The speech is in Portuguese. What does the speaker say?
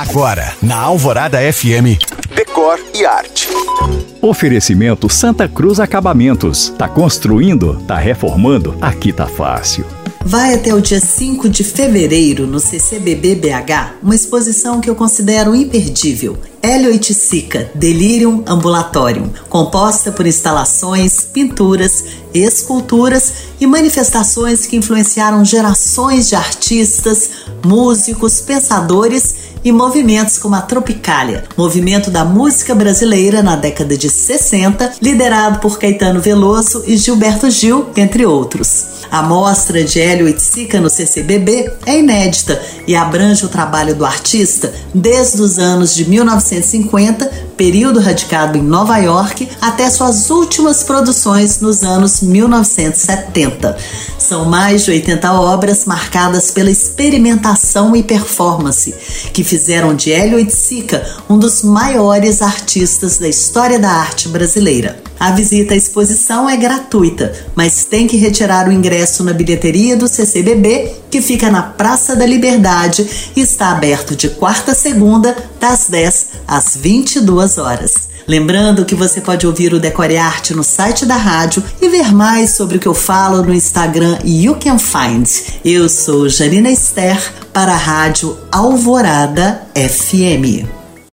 Agora, na Alvorada FM, Decor e Arte. Oferecimento Santa Cruz Acabamentos. Tá construindo? Tá reformando? Aqui tá fácil. Vai até o dia 5 de fevereiro no CCBB BH, uma exposição que eu considero imperdível. Hélio Iticica, Delirium Ambulatorium, composta por instalações, pinturas, esculturas e manifestações que influenciaram gerações de artistas, músicos, pensadores e movimentos como a Tropicália, movimento da música brasileira na década de 60, liderado por Caetano Veloso e Gilberto Gil, entre outros. A mostra de Hélio Itzica no CCBB é inédita e abrange o trabalho do artista desde os anos de 1950, período radicado em Nova York, até suas últimas produções nos anos 1970. São mais de 80 obras marcadas pela experimentação e performance, que fizeram de Hélio Itzica um dos maiores artistas da história da arte brasileira. A visita à exposição é gratuita, mas tem que retirar o ingresso na bilheteria do CCBB, que fica na Praça da Liberdade e está aberto de quarta a segunda, das 10 às 22 horas. Lembrando que você pode ouvir o Decore Arte no site da rádio e ver mais sobre o que eu falo no Instagram You Can Find. Eu sou Janina Esther para a Rádio Alvorada FM.